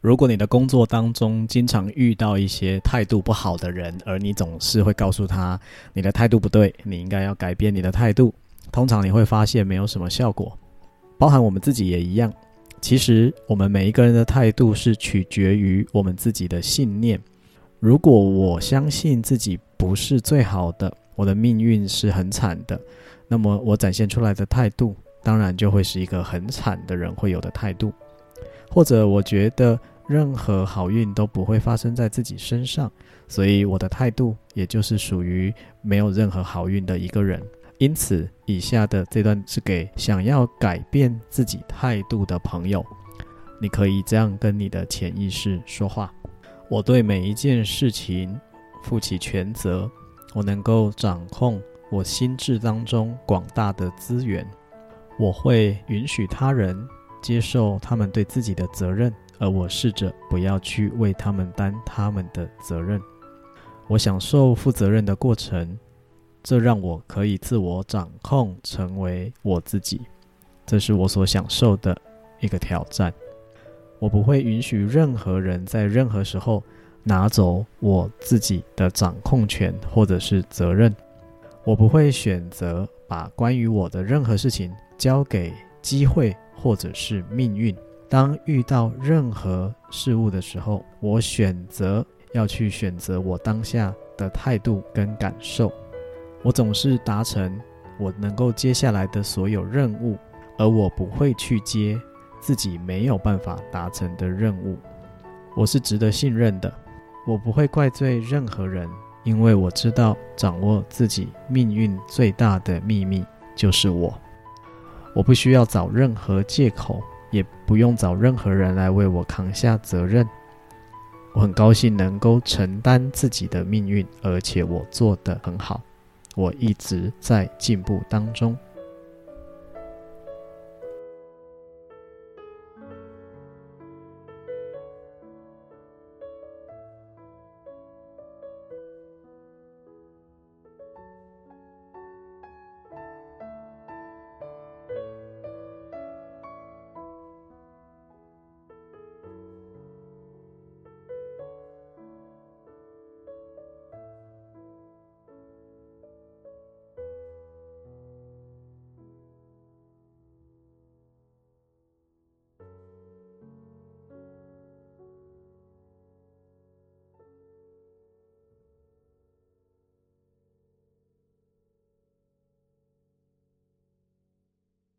如果你的工作当中经常遇到一些态度不好的人，而你总是会告诉他你的态度不对，你应该要改变你的态度，通常你会发现没有什么效果。包含我们自己也一样。其实我们每一个人的态度是取决于我们自己的信念。如果我相信自己不是最好的，我的命运是很惨的，那么我展现出来的态度，当然就会是一个很惨的人会有的态度。或者我觉得任何好运都不会发生在自己身上，所以我的态度也就是属于没有任何好运的一个人。因此，以下的这段是给想要改变自己态度的朋友，你可以这样跟你的潜意识说话：我对每一件事情负起全责，我能够掌控我心智当中广大的资源，我会允许他人。接受他们对自己的责任，而我试着不要去为他们担他们的责任。我享受负责任的过程，这让我可以自我掌控，成为我自己。这是我所享受的一个挑战。我不会允许任何人在任何时候拿走我自己的掌控权或者是责任。我不会选择把关于我的任何事情交给机会。或者是命运。当遇到任何事物的时候，我选择要去选择我当下的态度跟感受。我总是达成我能够接下来的所有任务，而我不会去接自己没有办法达成的任务。我是值得信任的，我不会怪罪任何人，因为我知道掌握自己命运最大的秘密就是我。我不需要找任何借口，也不用找任何人来为我扛下责任。我很高兴能够承担自己的命运，而且我做得很好。我一直在进步当中。